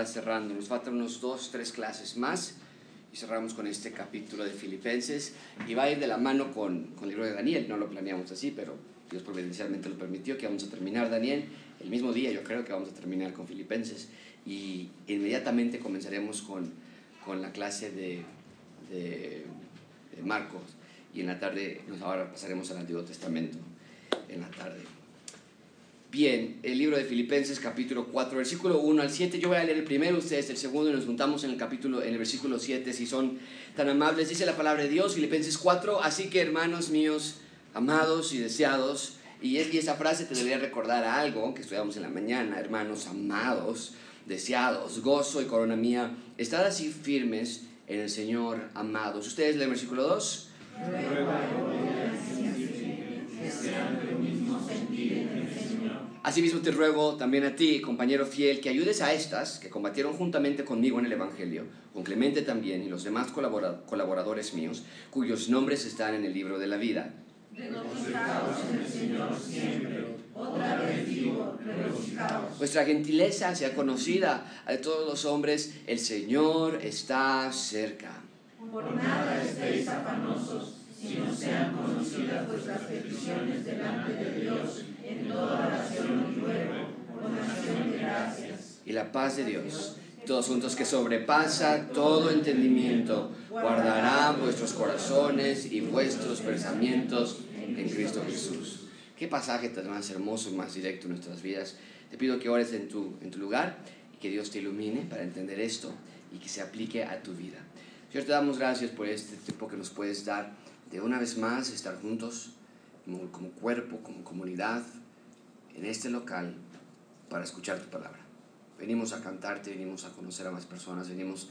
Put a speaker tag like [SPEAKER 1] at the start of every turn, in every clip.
[SPEAKER 1] ya cerrando. Nos faltan unos dos, tres clases más y cerramos con este capítulo de Filipenses y va a ir de la mano con, con el libro de Daniel. No lo planeamos así, pero Dios providencialmente lo permitió que vamos a terminar Daniel el mismo día. Yo creo que vamos a terminar con Filipenses y inmediatamente comenzaremos con, con la clase de, de, de Marcos y en la tarde nos ahora pasaremos al Antiguo Testamento en la tarde. Bien, el libro de Filipenses capítulo 4, versículo 1 al 7. Yo voy a leer el primero, ustedes el segundo y nos juntamos en el capítulo en el versículo 7 si son tan amables. Dice la palabra de Dios, Filipenses 4, así que hermanos míos, amados y deseados, y, es, y esa frase te debería recordar a algo que estudiamos en la mañana, hermanos amados, deseados, gozo y corona mía, estad así firmes en el Señor, amados. ¿Ustedes leen el versículo 2? Asimismo te ruego también a ti, compañero fiel, que ayudes a estas que combatieron juntamente conmigo en el Evangelio, con Clemente también y los demás colabora- colaboradores míos, cuyos nombres están en el libro de la vida. Vuestra gentileza sea conocida a todos los hombres, el Señor está cerca.
[SPEAKER 2] Por nada estéis afanosos, sino sean conocidas vuestras peticiones delante de Dios en toda oración y ruego, con acción de gracias.
[SPEAKER 1] Y la paz de Dios, todos juntos que sobrepasa todo entendimiento, guardará vuestros corazones y vuestros pensamientos en Cristo Jesús. Qué pasaje tan más hermoso, más directo en nuestras vidas. Te pido que ores en tu, en tu lugar y que Dios te ilumine para entender esto y que se aplique a tu vida. Señor, te damos gracias por este tiempo que nos puedes dar de una vez más estar juntos como, cuerpo, como comunidad, en este local para escuchar tu palabra. Venimos a cantarte, venimos a conocer a más personas, venimos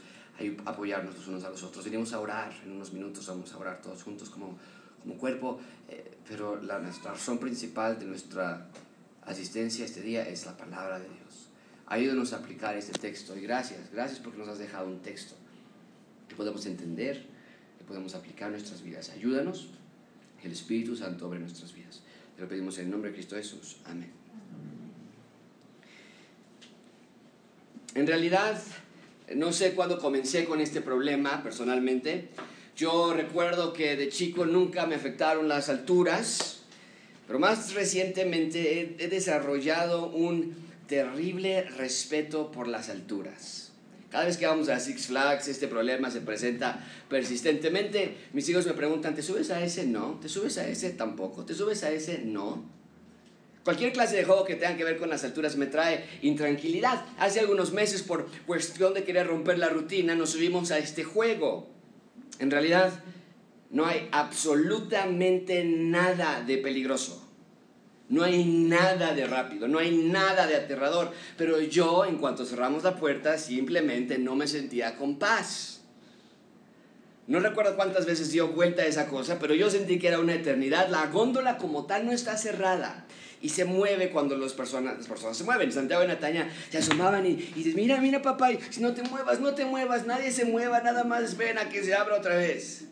[SPEAKER 1] a apoyarnos los unos a los otros, venimos a orar, en unos minutos vamos a orar todos juntos como, como cuerpo, eh, pero la, nuestra razón principal de nuestra asistencia este día es la palabra de Dios. Ayúdanos a aplicar este texto y gracias, gracias porque nos has dejado un texto que podemos entender, que podemos aplicar en nuestras vidas. Ayúdanos, el Espíritu Santo obre nuestras vidas. Te lo pedimos en el nombre de Cristo Jesús. Amén. En realidad, no sé cuándo comencé con este problema personalmente. Yo recuerdo que de chico nunca me afectaron las alturas, pero más recientemente he desarrollado un terrible respeto por las alturas. Cada vez que vamos a Six Flags, este problema se presenta persistentemente. Mis hijos me preguntan, ¿te subes a ese? No. ¿Te subes a ese? Tampoco. ¿Te subes a ese? No. Cualquier clase de juego que tenga que ver con las alturas me trae intranquilidad. Hace algunos meses, por cuestión de querer romper la rutina, nos subimos a este juego. En realidad, no hay absolutamente nada de peligroso. No hay nada de rápido, no hay nada de aterrador. Pero yo, en cuanto cerramos la puerta, simplemente no me sentía con paz. No recuerdo cuántas veces dio vuelta esa cosa, pero yo sentí que era una eternidad. La góndola como tal no está cerrada y se mueve cuando las personas, las personas se mueven. Santiago y Nataña se asomaban y, y dices, mira, mira papá, si no te muevas, no te muevas, nadie se mueva, nada más esperen a que se abra otra vez.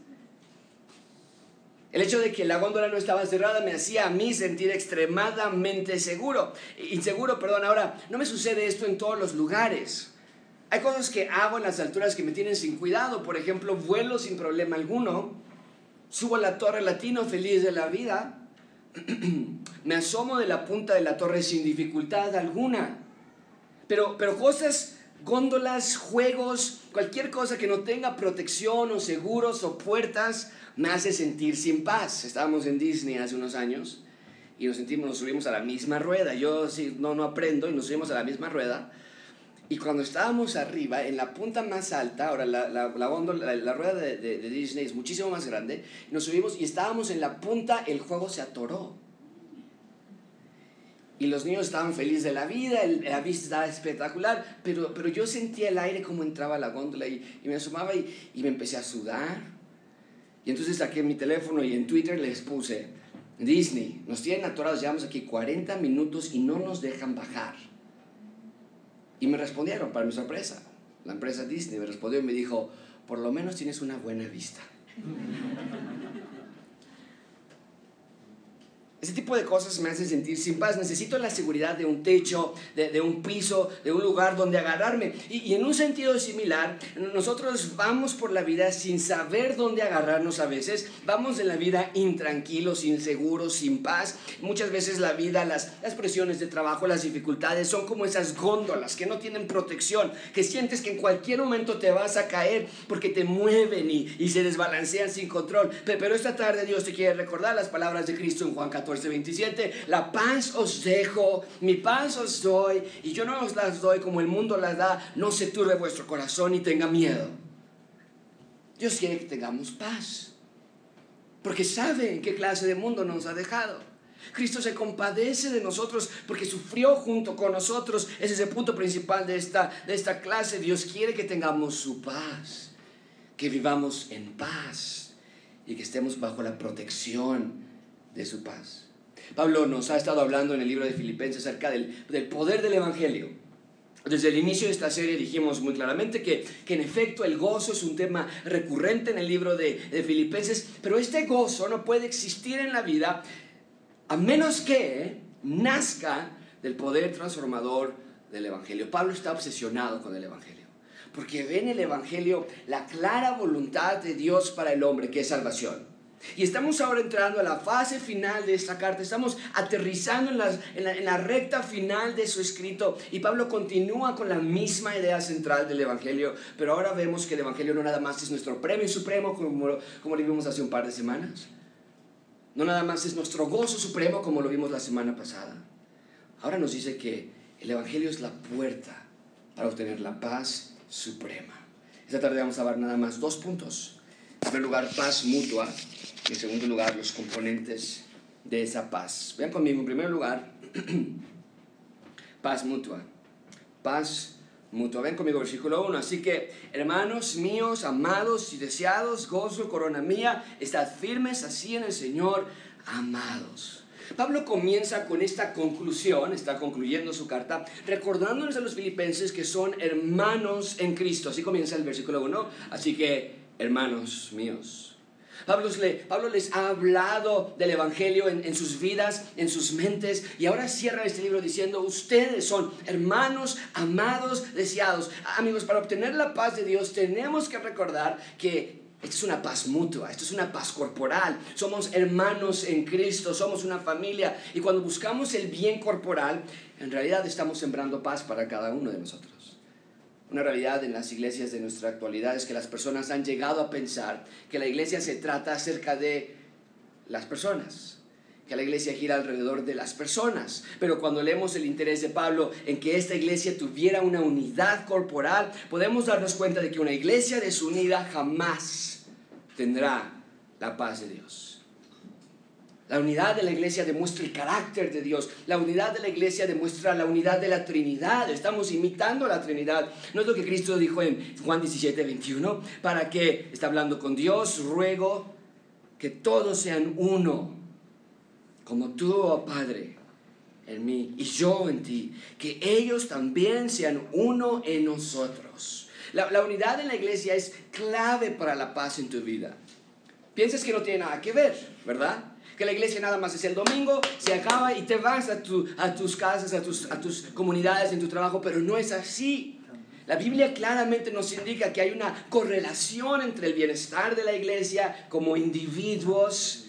[SPEAKER 1] El hecho de que la góndola no estaba cerrada me hacía a mí sentir extremadamente seguro. Inseguro, perdón, ahora, no me sucede esto en todos los lugares. Hay cosas que hago en las alturas que me tienen sin cuidado. Por ejemplo, vuelo sin problema alguno. Subo a la torre latino feliz de la vida. me asomo de la punta de la torre sin dificultad alguna. Pero, pero cosas, góndolas, juegos, cualquier cosa que no tenga protección o seguros o puertas, me hace sentir sin paz. Estábamos en Disney hace unos años y nos sentimos, nos subimos a la misma rueda. Yo sí, no, no aprendo y nos subimos a la misma rueda. Y cuando estábamos arriba, en la punta más alta, ahora la, la, la, góndola, la, rueda de, de, Disney es muchísimo más grande, nos subimos y estábamos en la punta, el juego se atoró. Y los niños estaban felices de la vida, la vista estaba espectacular, pero, pero yo sentía el aire como entraba la góndola y, me asomaba y me empecé a sudar. Y entonces saqué mi teléfono y en Twitter les puse, Disney, nos tienen atorados, llevamos aquí 40 minutos y no nos dejan bajar. Y me respondieron, para mi sorpresa, la empresa Disney me respondió y me dijo, por lo menos tienes una buena vista. Ese tipo de cosas me hacen sentir sin paz. Necesito la seguridad de un techo, de, un piso, de un lugar donde agarrarme. Y, y, en un sentido similar, nosotros vamos por la vida sin saber dónde agarrarnos a veces. Vamos en la vida intranquilos, inseguros, sin paz. Muchas veces la vida, las, las presiones de trabajo, las dificultades son como esas góndolas que no tienen protección, que sientes que en cualquier momento te vas a caer porque te mueven y, y se desbalancean sin control. Pero esta tarde Dios te quiere recordar las palabras de Cristo en Juan 14. 27, la paz os dejo, mi paz os doy, y yo no os las doy como el mundo las da, no se turbe vuestro corazón y tenga miedo. Dios quiere que tengamos paz, porque sabe en qué clase de mundo nos ha dejado. Cristo se compadece de nosotros porque sufrió junto con nosotros. Ese es el punto principal de esta, de esta clase. Dios quiere que tengamos su paz, que vivamos en paz y que estemos bajo la protección de su paz. Pablo nos ha estado hablando en el libro de Filipenses acerca del, del poder del Evangelio. Desde el inicio de esta serie dijimos muy claramente que, que, en efecto el gozo es un tema recurrente en el libro de, de, Filipenses, pero este gozo no puede existir en la vida a menos que nazca del poder transformador del Evangelio. Pablo está obsesionado con el Evangelio, porque ve en el Evangelio la clara voluntad de Dios para el hombre, que es salvación. Y estamos ahora entrando a la fase final de esta carta, estamos aterrizando en, en, la, recta final de su escrito. Y Pablo continúa con la misma idea central del Evangelio, pero ahora vemos que el Evangelio no nada más es nuestro premio supremo como, como lo vimos hace un par de semanas, no nada más es nuestro gozo supremo como lo vimos la semana pasada, ahora nos dice que el Evangelio es la puerta para obtener la paz suprema. Esta tarde vamos a ver nada más dos puntos. En primer lugar, paz mutua en segundo lugar, los componentes de esa paz. Vean conmigo, en primer lugar, paz mutua. Paz mutua. Ven conmigo, versículo 1. Así que, hermanos míos, amados y deseados, gozo, corona mía, estad firmes así en el Señor, amados. Pablo comienza con esta conclusión, está concluyendo su carta, recordándoles a los filipenses que son hermanos en Cristo. Así comienza el versículo 1. Así que, hermanos míos. Pablo, les ha hablado del Evangelio en, en, sus vidas, en sus mentes, y ahora cierra este libro diciendo, ustedes son hermanos, amados, deseados. Amigos, para obtener la paz de Dios tenemos que recordar que esto es una paz mutua, esto es una paz corporal. Somos hermanos en Cristo, somos una familia, y cuando buscamos el bien corporal, en realidad estamos sembrando paz para cada uno de nosotros. Una realidad en las iglesias de nuestra actualidad es que las personas han llegado a pensar que la iglesia se trata acerca de las personas, que la iglesia gira alrededor de las personas. Pero cuando leemos el interés de Pablo en que esta iglesia tuviera una unidad corporal, podemos darnos cuenta de que una iglesia desunida jamás tendrá la paz de Dios. La unidad de la iglesia demuestra el carácter de Dios. La unidad de la iglesia demuestra la unidad de la Trinidad. Estamos imitando a la Trinidad. ¿No es lo que Cristo dijo en Juan 17, 21? Para que, está hablando con Dios, ruego que todos sean uno, como tú, oh Padre, en mí y yo en ti. Que ellos también sean uno en nosotros. La, la unidad en la iglesia es clave para la paz en tu vida. Piensas que no tiene nada que ver, ¿verdad? que la iglesia nada más es el domingo, se acaba y te vas a, a tus casas, a tus, a tus comunidades, en tu trabajo, pero no es así. La Biblia claramente nos indica que hay una correlación entre el bienestar de la iglesia como individuos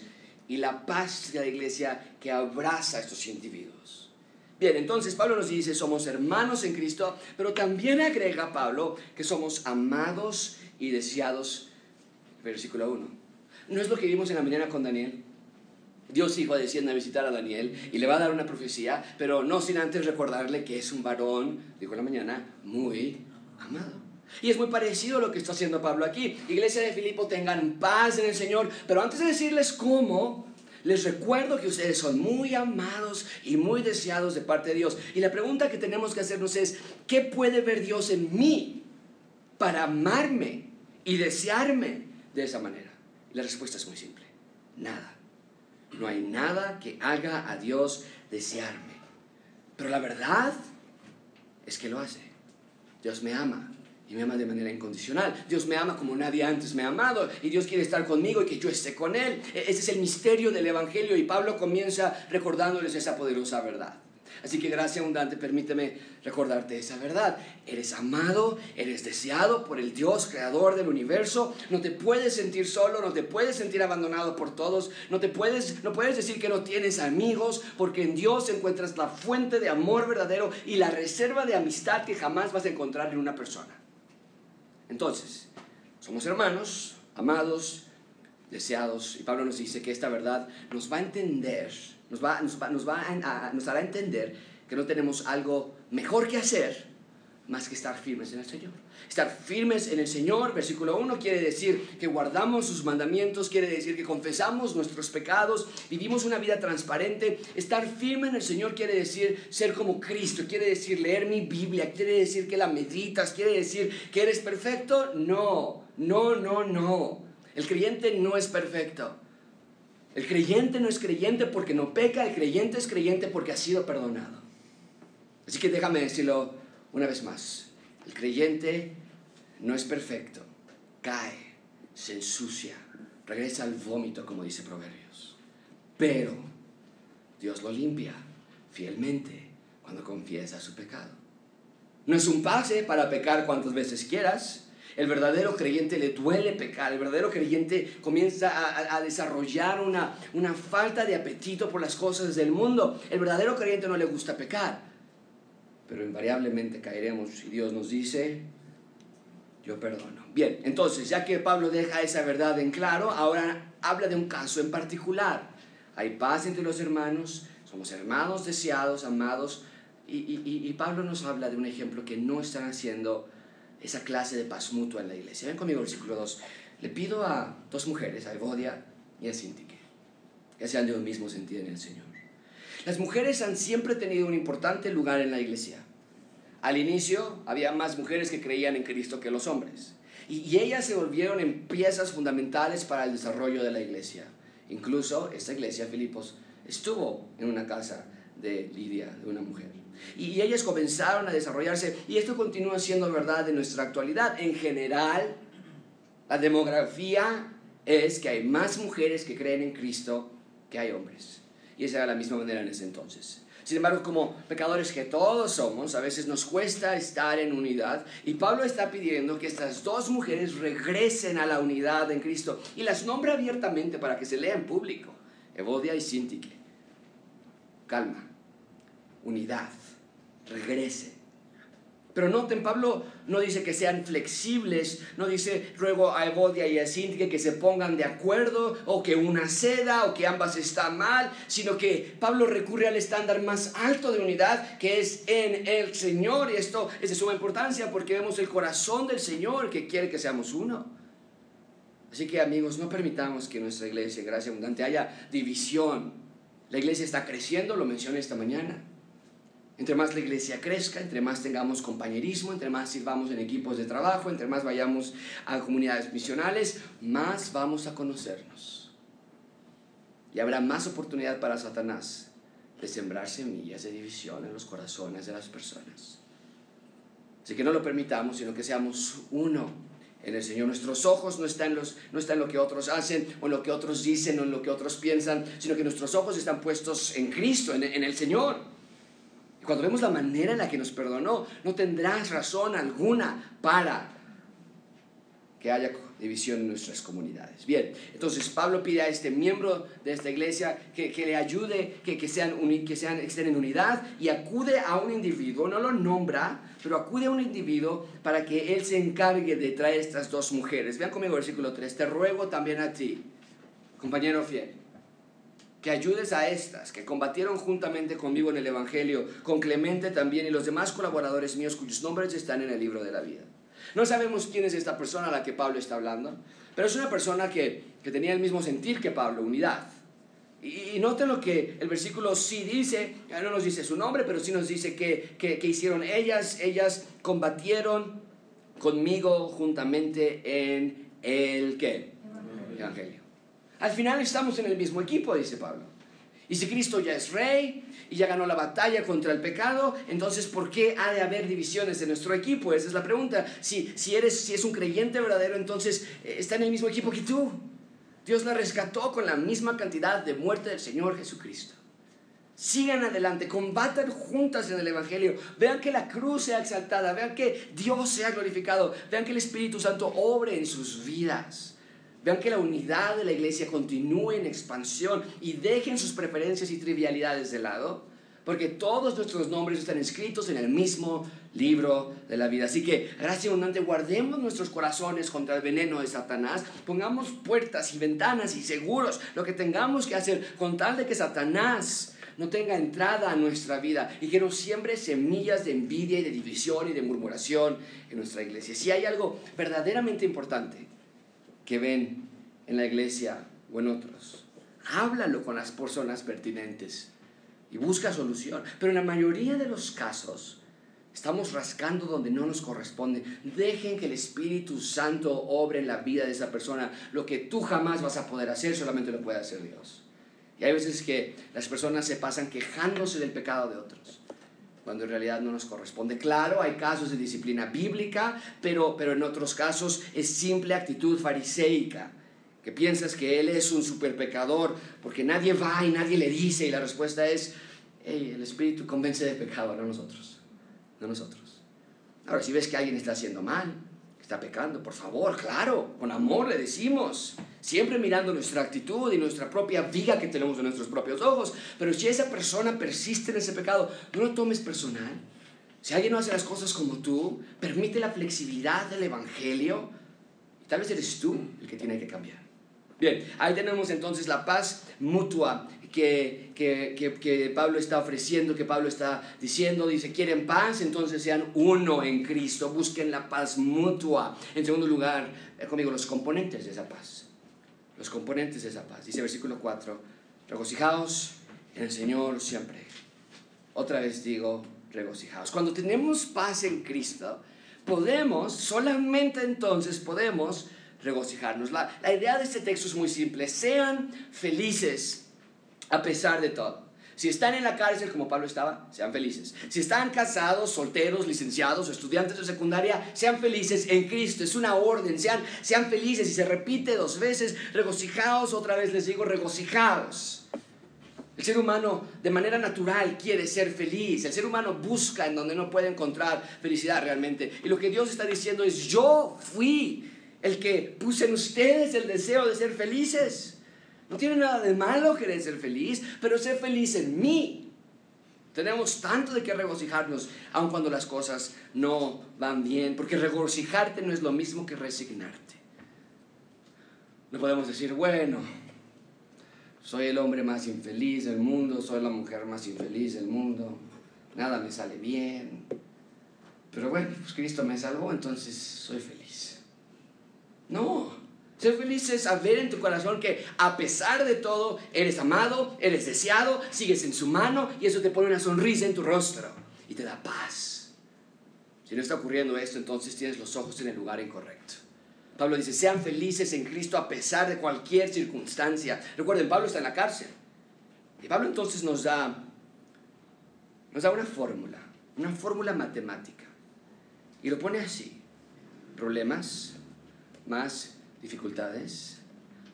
[SPEAKER 1] y la paz de la iglesia que abraza a estos individuos. Bien, entonces Pablo nos dice, somos hermanos en Cristo, pero también agrega Pablo que somos amados y deseados. Versículo 1. ¿No es lo que vimos en la mañana con Daniel? Dios Hijo desciende a visitar a Daniel y le va a dar una profecía, pero no sin antes recordarle que es un varón, dijo en la mañana, muy amado. Y es muy parecido a lo que está haciendo Pablo aquí. Iglesia de Filipo, tengan paz en el Señor, pero antes de decirles cómo, les recuerdo que ustedes son muy amados y muy deseados de parte de Dios. Y la pregunta que tenemos que hacernos es, ¿qué puede ver Dios en mí para amarme y desearme de esa manera? La respuesta es muy simple, nada. No hay nada que haga a Dios desearme. Pero la verdad es que lo hace. Dios me ama y me ama de manera incondicional. Dios me ama como nadie antes me ha amado y Dios quiere estar conmigo y que yo esté con Él. E-, ese es el misterio del Evangelio y Pablo comienza recordándoles esa poderosa verdad. Así que gracias abundante, permíteme recordarte esa verdad. Eres amado, eres deseado por el Dios creador del universo. No te puedes sentir solo, no te puedes sentir abandonado por todos. No te puedes no puedes decir que no tienes amigos, porque en Dios encuentras la fuente de amor verdadero y la reserva de amistad que jamás vas a encontrar en una persona. Entonces, somos hermanos, amados, deseados, y Pablo nos dice que esta verdad nos va a entender nos, va, nos, va, nos, va a, nos hará entender que no tenemos algo mejor que hacer más que estar firmes en el Señor. Estar firmes en el Señor, versículo 1, quiere decir que guardamos sus mandamientos, quiere decir que confesamos nuestros pecados, vivimos una vida transparente. Estar firme en el Señor quiere decir ser como Cristo, quiere decir leer mi Biblia, quiere decir que la meditas, quiere decir que eres perfecto. No, no, no, no. El creyente no es perfecto. El creyente no es creyente porque no peca, el creyente es creyente porque ha sido perdonado. Así que déjame decirlo una vez más. El creyente no es perfecto, cae, se ensucia, regresa al vómito, como dice Proverbios. Pero Dios lo limpia fielmente cuando confiesa su pecado. No es un pase para pecar cuantas veces quieras, el verdadero creyente le duele pecar, el verdadero creyente comienza a, desarrollar una, una falta de apetito por las cosas del mundo. El verdadero creyente no le gusta pecar, pero invariablemente caeremos y Dios nos dice, yo perdono. Bien, entonces, ya que Pablo deja esa verdad en claro, ahora habla de un caso en particular. Hay paz entre los hermanos, somos hermanos deseados, amados, y, y, y Pablo nos habla de un ejemplo que no están haciendo esa clase de paz mutua en la iglesia. Ven conmigo, versículo 2. Le pido a dos mujeres, a Evodia y a Sintique, que sean de un mismo sentido en el Señor. Las mujeres han siempre tenido un importante lugar en la iglesia. Al inicio había más mujeres que creían en Cristo que los hombres. Y, y ellas se volvieron en piezas fundamentales para el desarrollo de la iglesia. Incluso esta iglesia, Filipos, estuvo en una casa de Lidia, de una mujer. Y ellas comenzaron a desarrollarse y esto continúa siendo verdad en nuestra actualidad. En general, la demografía es que hay más mujeres que creen en Cristo que hay hombres. Y esa era la misma manera en ese entonces. Sin embargo, como pecadores que todos somos, a veces nos cuesta estar en unidad. Y Pablo está pidiendo que estas dos mujeres regresen a la unidad en Cristo. Y las nombra abiertamente para que se lea en público. Evodia y Sintique. Calma. Unidad regrese. Pero noten, Pablo no dice que sean flexibles, no dice ruego a Evodia y a Sintique que se pongan de acuerdo o que una ceda o que ambas están mal, sino que Pablo recurre al estándar más alto de unidad que es en el Señor y esto es de suma importancia porque vemos el corazón del Señor que quiere que seamos uno. Así que amigos, no permitamos que nuestra iglesia, gracia abundante, haya división. La iglesia está creciendo, lo mencioné esta mañana. Entre más la iglesia crezca, entre más tengamos compañerismo, entre más sirvamos en equipos de trabajo, entre más vayamos a comunidades misionales, más vamos a conocernos. Y habrá más oportunidad para Satanás de sembrar semillas de división en los corazones de las personas. Así que no lo permitamos, sino que seamos uno en el Señor. Nuestros ojos no están, los, no están en lo que otros hacen o en lo que otros dicen o en lo que otros piensan, sino que nuestros ojos están puestos en Cristo, en, en el Señor. Cuando vemos la manera en la que nos perdonó, no tendrás razón alguna para que haya división en nuestras comunidades. Bien, entonces Pablo pide a este miembro de esta iglesia que, que le ayude, que, que, sean que sean, estén en unidad y acude a un individuo, no lo nombra, pero acude a un individuo para que él se encargue de traer estas dos mujeres. Vean conmigo el versículo 3, te ruego también a ti, compañero fiel que ayudes a estas que combatieron juntamente conmigo en el Evangelio, con Clemente también y los demás colaboradores míos cuyos nombres están en el libro de la vida. No sabemos quién es esta persona a la que Pablo está hablando, pero es una persona que, tenía el mismo sentir que Pablo, unidad. Y, noten lo que el versículo sí dice, no nos dice su nombre, pero sí nos dice que, que, que hicieron ellas, ellas combatieron conmigo juntamente en el ¿qué? Evangelio. Al final estamos en el mismo equipo, dice Pablo. Y si Cristo ya es rey y ya ganó la batalla contra el pecado, entonces ¿por qué ha de haber divisiones en nuestro equipo? Esa es la pregunta. Si, si, eres, si es un creyente verdadero, entonces eh, está en el mismo equipo que tú. Dios la rescató con la misma cantidad de muerte del Señor Jesucristo. Sigan adelante, combatan juntas en el Evangelio. Vean que la cruz sea exaltada, vean que Dios sea glorificado, vean que el Espíritu Santo obre en sus vidas. Vean que la unidad de la iglesia continúe en expansión y dejen sus preferencias y trivialidades de lado, porque todos nuestros nombres están escritos en el mismo libro de la vida. Así que, gracias abundante, guardemos nuestros corazones contra el veneno de Satanás, pongamos puertas y ventanas y seguros lo que tengamos que hacer con tal de que Satanás no tenga entrada a nuestra vida y que no siembre semillas de envidia y de división y de murmuración en nuestra iglesia. Si hay algo verdaderamente importante que ven en la iglesia o en otros, háblalo con las personas pertinentes y busca solución. Pero en la mayoría de los casos, Estamos rascando donde no nos corresponde. Dejen que el Espíritu Santo obre en la vida de esa persona. Lo que tú jamás vas a poder hacer, solamente lo puede hacer Dios. Y hay veces que las personas se pasan quejándose del pecado de otros, cuando en realidad no nos corresponde. Claro, hay casos de disciplina bíblica, pero, pero en otros casos es simple actitud fariseica, que piensas que él es un super pecador, porque nadie va y nadie le dice, y la respuesta es, el Espíritu convence de pecado, no nosotros, no nosotros. Ahora, si ves que alguien está haciendo mal, está pecando, por favor, claro, con amor le decimos, siempre mirando nuestra actitud y nuestra propia viga que tenemos en nuestros propios ojos, pero si esa persona persiste en ese pecado, no lo tomes personal. Si alguien no hace las cosas como tú, permite la flexibilidad del Evangelio, tal vez eres tú el que tiene que cambiar. Bien, ahí tenemos entonces la paz mutua que, que, que, Pablo está ofreciendo, que Pablo está diciendo. Dice, quieren paz, entonces sean uno en Cristo, busquen la paz mutua. En segundo lugar, eh, conmigo, los componentes de esa paz. Los componentes de esa paz. Dice versículo 4, regocijaos en el Señor siempre. Otra vez digo, regocijaos. Cuando tenemos paz en Cristo, podemos, solamente entonces podemos regocijarnos. La, la idea de este texto es muy simple. Sean felices a pesar de todo. Si están en la cárcel como Pablo estaba, sean felices. Si están casados, solteros, licenciados, estudiantes de secundaria, sean felices en Cristo. Es una orden, sean, sean felices. Y se repite dos veces, regocijaos, otra vez les digo, regocijaos. El ser humano de manera natural quiere ser feliz. El ser humano busca en donde no puede encontrar felicidad realmente. Y lo que Dios está diciendo es, yo fui el que puse en ustedes el deseo de ser felices. No tiene nada de malo querer ser feliz, pero ser feliz en mí. Tenemos tanto de qué regocijarnos, aun cuando las cosas no van bien, porque regocijarte no es lo mismo que resignarte. No podemos decir, bueno, soy el hombre más infeliz del mundo, soy la mujer más infeliz del mundo, nada me sale bien, pero bueno, pues Cristo me salvó, entonces soy feliz. No, ser feliz es saber en tu corazón que a pesar de todo eres amado, eres deseado, sigues en su mano y eso te pone una sonrisa en tu rostro y te da paz. Si no está ocurriendo esto, entonces tienes los ojos en el lugar incorrecto. Pablo dice, sean felices en Cristo a pesar de cualquier circunstancia. Recuerden, Pablo está en la cárcel. Y Pablo entonces nos da, nos da una fórmula, una fórmula matemática. Y lo pone así. Problemas más dificultades,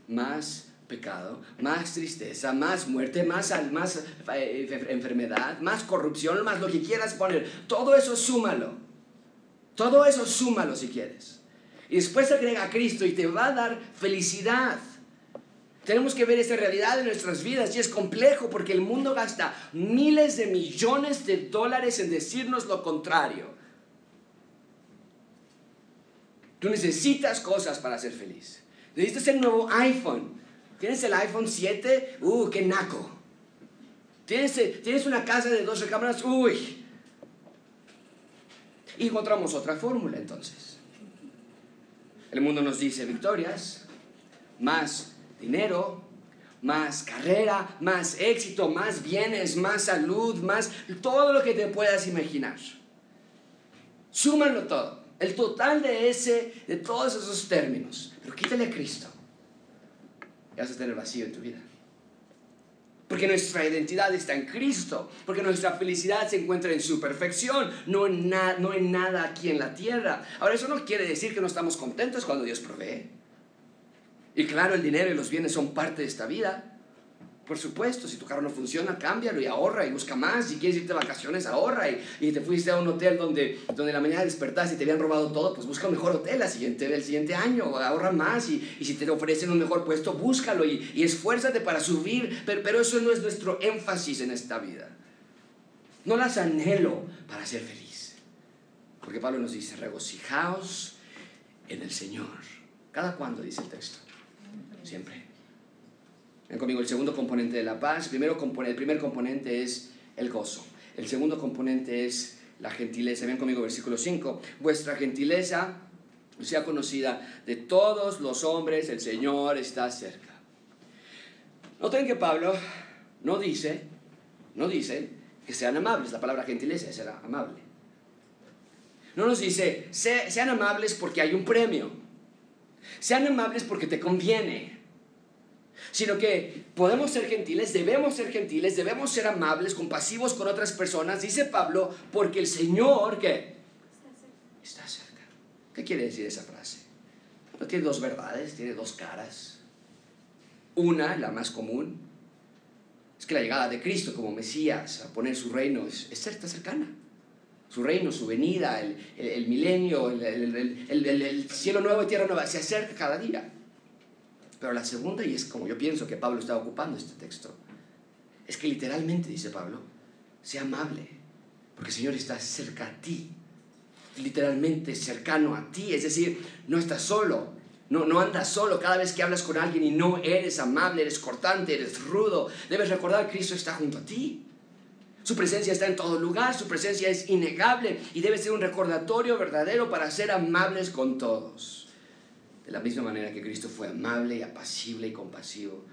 [SPEAKER 1] más pecado, más tristeza, más muerte, más, más eh, enfermedad, más corrupción, más lo que quieras poner. Todo eso súmalo. Todo eso súmalo si quieres. Y después agrega a Cristo y te va a dar felicidad. Tenemos que ver esta realidad en nuestras vidas y es complejo porque el mundo gasta miles de millones de dólares en decirnos lo contrario. Tú necesitas cosas para ser feliz. Necesitas el nuevo iPhone. ¿Tienes el iPhone 7? ¡Uh, qué naco! ¿Tienes, ¿Tienes una casa de dos recámaras? ¡Uy! Y encontramos otra fórmula entonces. El mundo nos dice victorias, más dinero, más carrera, más éxito, más bienes, más salud, más todo lo que te puedas imaginar. Súmalo todo. El total de ese, de todos esos términos. Pero quítale a Cristo. Y vas a tener vacío en tu vida. ¿Por porque nuestra identidad está en Cristo, porque nuestra felicidad se encuentra en su perfección, no en, no en nada aquí en la tierra. Ahora, eso no quiere decir que no estamos contentos cuando Dios provee. Y claro, el dinero y los bienes son parte de esta vida. Por supuesto, si tu carro no funciona, cámbialo y ahorra y busca más. Si quieres irte de vacaciones, ahorra y, y te fuiste a un hotel donde, donde la mañana despertaste y te habían robado todo, pues busca un mejor hotel la siguiente, el siguiente año, ahorra más y, y si te ofrecen un mejor puesto, búscalo y, y esfuérzate para subir. Pero, pero eso no es nuestro énfasis en esta vida. No las anhelo para ser feliz. Porque Pablo nos dice, regocijaos en el Señor. ¿Cada cuándo dice el texto? Siempre. Ven conmigo, el segundo componente de la paz. Primero, el primer componente es el gozo. El segundo componente es la gentileza. Ven conmigo, versículo 5. Vuestra gentileza sea conocida de todos los hombres, el Señor está cerca. Noten que Pablo no dice, no dice que sean amables. La palabra gentileza es amable. No nos dice, sean amables porque hay un premio. Sean amables porque te conviene sino que podemos ser gentiles, debemos ser gentiles, debemos ser amables, compasivos con otras personas, dice Pablo, porque el Señor, ¿qué? Está cerca. ¿Qué quiere decir esa frase? No tiene dos verdades, tiene dos caras. Una, la más común, es que la llegada de Cristo como Mesías a poner su reino es, es está cercana. Su reino, su venida, el, el, milenio, el, el cielo nuevo y tierra nueva, se acerca cada día. Pero la segunda, y es como yo pienso que Pablo está ocupando este texto, es que literalmente, dice Pablo, sea amable, porque el Señor está cerca a ti, literalmente cercano a ti, es decir, no estás solo, no, no andas solo cada vez que hablas con alguien y no eres amable, eres cortante, eres rudo, debes recordar que Cristo está junto a ti. Su presencia está en todo lugar, su presencia es innegable y debe ser un recordatorio verdadero para ser amables con todos. De la misma manera que Cristo fue amable y apacible y compasivo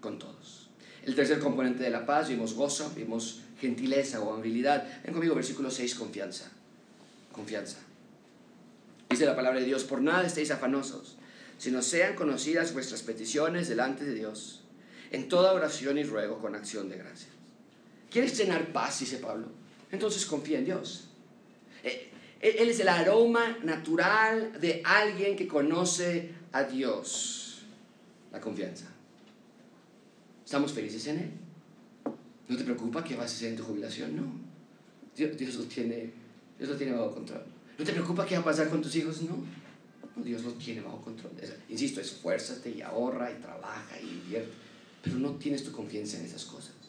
[SPEAKER 1] con todos. El tercer componente de la paz, vimos gozo, vimos gentileza o amabilidad. Ven conmigo, versículo 6, confianza. Confianza. Dice la palabra de Dios, por nada estéis afanosos, sino sean conocidas vuestras peticiones delante de Dios, en toda oración y ruego con acción de gracias. ¿Quieres tener paz? Dice Pablo. Entonces confía en Dios. Eh, él es el aroma natural de alguien que conoce a Dios. La confianza. ¿Estamos felices en Él? ¿No te preocupa qué vas a hacer en tu jubilación? No. Dios, lo, tiene, bajo control. ¿No te preocupa qué va a pasar con tus hijos? No. Dios lo tiene bajo control. Insisto, esfuérzate y ahorra y trabaja y invierte. Pero no tienes tu confianza en esas cosas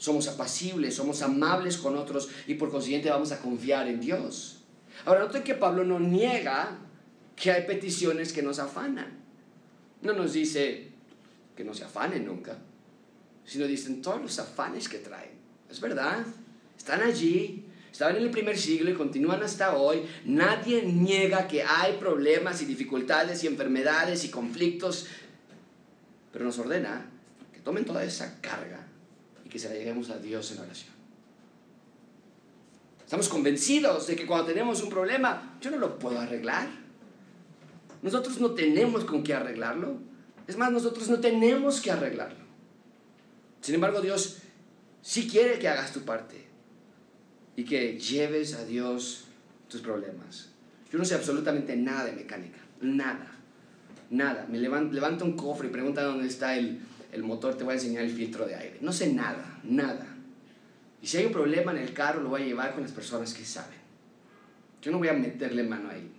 [SPEAKER 1] somos apacibles, somos amables con otros y por consiguiente vamos a confiar en Dios. Ahora, noten que Pablo no niega que hay peticiones que nos afanan. No nos dice que no se afanen nunca, sino dicen todos los afanes que traen. Es verdad, están allí, estaban en el primer siglo y continúan hasta hoy. Nadie niega que hay problemas y dificultades y enfermedades y conflictos, pero nos ordena que tomen toda esa carga que se la lleguemos a Dios en oración. Estamos convencidos de que cuando tenemos un problema, yo no lo puedo arreglar. Nosotros no tenemos con qué arreglarlo. Es más, nosotros no tenemos que arreglarlo. Sin embargo, Dios sí quiere que hagas tu parte y que lleves a Dios tus problemas. Yo no sé absolutamente nada de mecánica, nada, nada. Me levanto un cofre y pregunta dónde está el, el motor, te voy a enseñar el filtro de aire. No sé nada, nada. Y si hay un problema en el carro, lo voy a llevar con las personas que saben. Yo no voy a meterle mano ahí.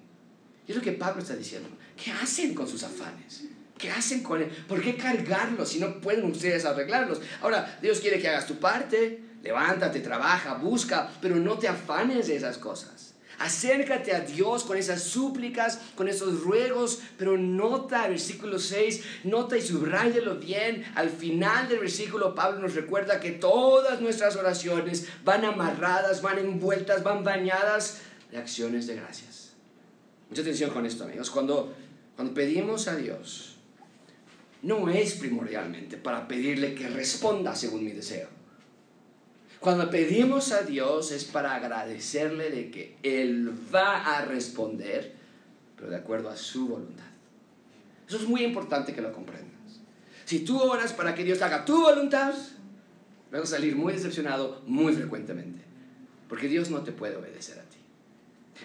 [SPEAKER 1] Y es lo que Pablo está diciendo. ¿Qué hacen con sus afanes? ¿Qué hacen con él? ¿Por qué cargarlos si no pueden ustedes arreglarlos? Ahora, Dios quiere que hagas tu parte. Levántate, trabaja, busca, pero no te afanes de esas cosas. Acércate a Dios con esas súplicas, con esos ruegos, pero nota versículo 6, nota y subrayalo bien. Al final del versículo Pablo nos recuerda que todas nuestras oraciones van amarradas, van envueltas, van bañadas de acciones de gracias. Mucha atención con esto, amigos. Cuando, cuando pedimos a Dios, no es primordialmente para pedirle que responda según mi deseo cuando pedimos a Dios es para agradecerle de que Él va a responder, pero de acuerdo a su voluntad. Eso es muy importante que lo comprendas. Si tú oras para que Dios haga tu voluntad, vas a salir muy decepcionado muy frecuentemente. Porque Dios no te puede obedecer a ti.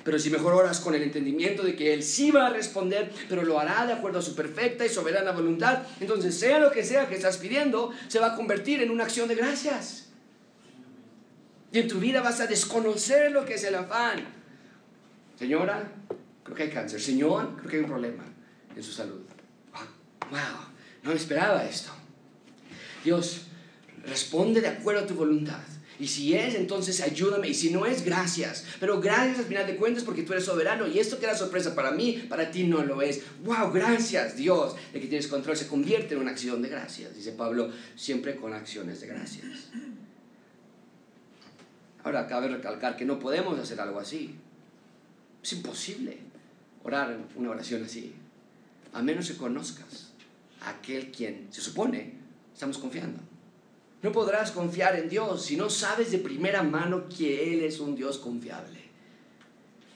[SPEAKER 1] Pero si mejor oras con el entendimiento de que Él sí va a responder, pero lo hará de acuerdo a su perfecta y soberana voluntad, entonces sea lo que sea que estás pidiendo, se va a convertir en una acción de gracias. Y en tu vida vas a desconocer lo que es el afán. Señora, creo que hay cáncer. Señor, creo que hay un problema en su salud. Wow, no esperaba esto. Dios, responde de acuerdo a tu voluntad. Y si es, entonces ayúdame. Y si no es, gracias. Pero gracias al final de cuentas porque tú eres soberano. Y esto que era sorpresa para mí, para ti no lo es. ¡Wow! Gracias, Dios, de que tienes control. Se convierte en una acción de gracias. Dice Pablo, siempre con acciones de gracias. Ahora, cabe recalcar que no podemos hacer algo así. Es imposible orar una oración así. A menos que conozcas a aquel quien se supone estamos confiando. No podrás confiar en Dios si no sabes de primera mano que Él es un Dios confiable.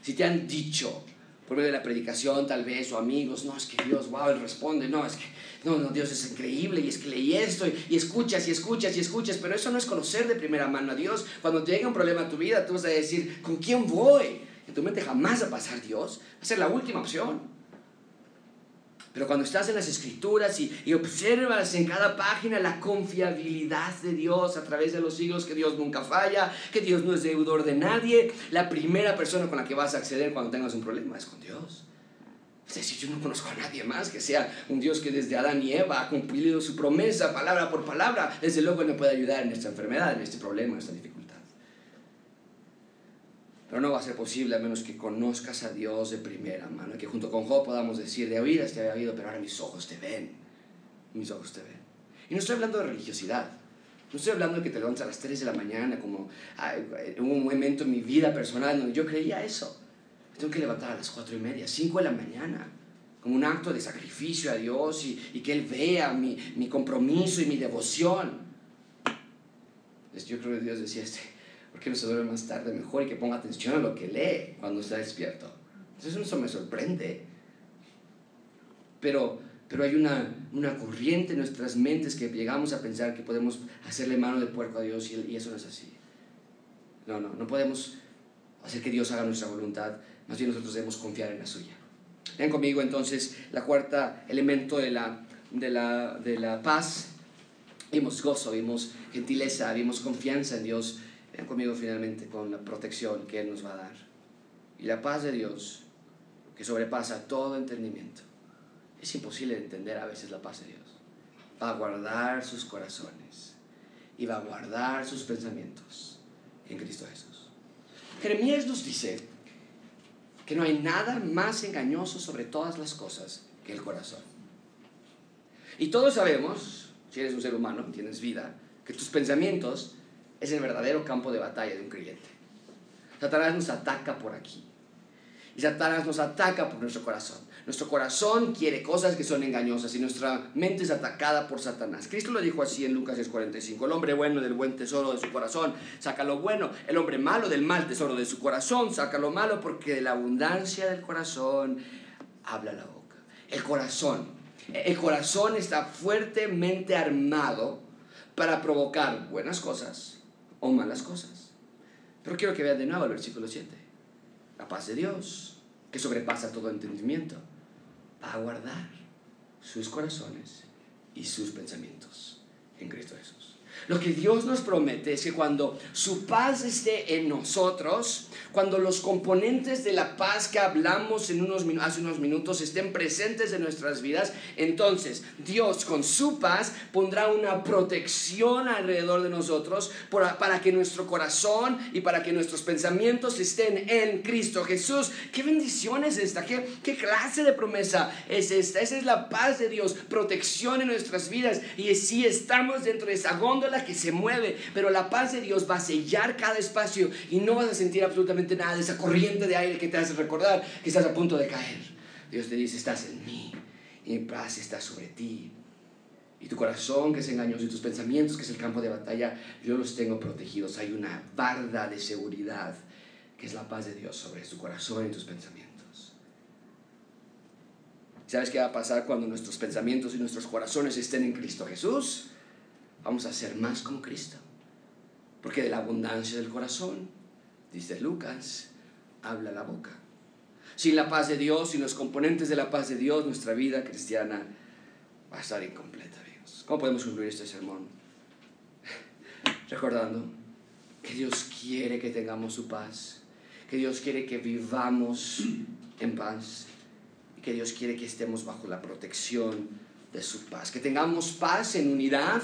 [SPEAKER 1] Si te han dicho por medio de la predicación tal vez o amigos, no, es que Dios, wow, Él responde, no, es que, no, no, Dios es increíble y es que leí esto y, escuchas y escuchas y escuchas, pero eso no es conocer de primera mano a Dios. Cuando te llega un problema a tu vida, tú vas a decir, ¿con quién voy? En tu mente jamás va a pasar Dios, va a ser la última opción. Pero cuando estás en las escrituras y, y, observas en cada página la confiabilidad de Dios a través de los siglos, que Dios nunca falla, que Dios no es deudor de nadie, la primera persona con la que vas a acceder cuando tengas un problema es con Dios. Es decir, yo no conozco a nadie más que sea un Dios que desde Adán y Eva ha cumplido su promesa palabra por palabra. Desde luego me puede ayudar en esta enfermedad, en este problema, en esta dificultad. Pero no va a ser posible a menos que conozcas a Dios de primera mano. Que junto con Job podamos decir, de oídas te había oído, pero ahora mis ojos te ven. Mis ojos te ven. Y no estoy hablando de religiosidad. No estoy hablando de que te levantas a las 3 de la mañana, como hubo un momento en mi vida personal donde yo creía eso. Tengo que levantar a las 4 y media, 5 de la mañana, como un acto de sacrificio a Dios y, y que Él vea mi, mi compromiso y mi devoción. Entonces yo creo que Dios decía, este, ¿por qué no se duerme más tarde mejor y que ponga atención a lo que lee cuando está despierto? Entonces eso me sorprende. Pero, pero hay una, una corriente en nuestras mentes que llegamos a pensar que podemos hacerle mano de puerco a Dios y, y eso no es así. No, no, no podemos hacer que Dios haga nuestra voluntad, más bien nosotros debemos confiar en la suya. Vean conmigo entonces la cuarta elemento de la, de la, de la paz. Vimos gozo, vimos gentileza, vimos confianza en Dios Ven conmigo finalmente con la protección que Él nos va a dar. Y la paz de Dios, que sobrepasa todo entendimiento. Es imposible entender a veces la paz de Dios. Va a guardar sus corazones y va a guardar sus pensamientos en Cristo Jesús. Jeremías nos dice que no hay nada más engañoso sobre todas las cosas que el corazón. Y todos sabemos, si eres un ser humano, tienes vida, que tus pensamientos es el verdadero campo de batalla de un creyente. Satanás nos ataca por aquí. Y Satanás nos ataca por nuestro corazón. Nuestro corazón quiere cosas que son engañosas y nuestra mente es atacada por Satanás. Cristo lo dijo así en Lucas 6:45. El hombre bueno del buen tesoro de su corazón saca lo bueno. El hombre malo del mal tesoro de su corazón saca lo malo porque de la abundancia del corazón habla la boca. El corazón. El corazón está fuertemente armado para provocar buenas cosas o malas cosas. Pero quiero que vean de nuevo el versículo 7. La paz de Dios, que sobrepasa todo entendimiento, va a guardar sus corazones y sus pensamientos en Cristo Jesús. Lo que Dios nos promete es que cuando su paz esté en nosotros, cuando los componentes de la paz que hablamos en unos, hace unos minutos estén presentes en nuestras vidas, entonces Dios con su paz pondrá una protección alrededor de nosotros para que nuestro corazón y para que nuestros pensamientos estén en Cristo Jesús. ¿Qué bendición es esta? ¿Qué, qué clase de promesa es esta? Esa es la paz de Dios, protección en nuestras vidas. Y si estamos dentro de esa góndola que se mueve, pero la paz de Dios va a sellar cada espacio y no vas a sentir absolutamente nada de esa corriente de aire que te hace recordar que estás a punto de caer. Dios te dice, estás en mí y mi paz está sobre ti. Y tu corazón que es engañoso y tus pensamientos que es el campo de batalla, yo los tengo protegidos. Hay una barda de seguridad que es la paz de Dios sobre tu corazón y tus pensamientos. ¿Sabes qué va a pasar cuando nuestros pensamientos y nuestros corazones estén en Cristo Jesús? Vamos a ser más como Cristo. Porque de la abundancia del corazón, dice Lucas, habla la boca. Sin la paz de Dios, sin los componentes de la paz de Dios, nuestra vida cristiana va a estar incompleta, amigos. ¿Cómo podemos concluir este sermón? Recordando que Dios quiere que tengamos su paz, que Dios quiere que vivamos en paz y que Dios quiere que estemos bajo la protección de su paz, que tengamos paz en unidad,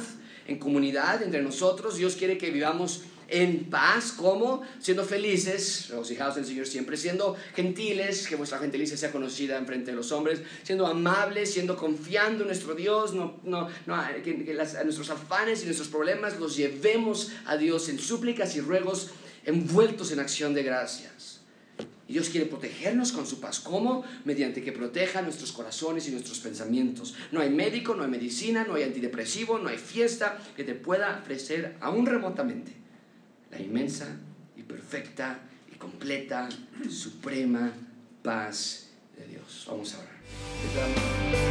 [SPEAKER 1] en comunidad entre nosotros. Dios quiere que vivamos en paz, como siendo felices, regocijados en el Señor siempre, siendo gentiles, que vuestra gentilicia sea conocida en frente de los hombres, siendo amables, siendo confiando en nuestro Dios, no, que, nuestros afanes y nuestros problemas los llevemos a Dios en súplicas y ruegos envueltos en acción de gracias. Y Dios quiere protegernos con su paz. ¿Cómo? Mediante que proteja nuestros corazones y nuestros pensamientos. No hay médico, no hay medicina, no hay antidepresivo, no hay fiesta que te pueda ofrecer aún remotamente la inmensa y perfecta y completa, suprema paz de Dios. Vamos a orar.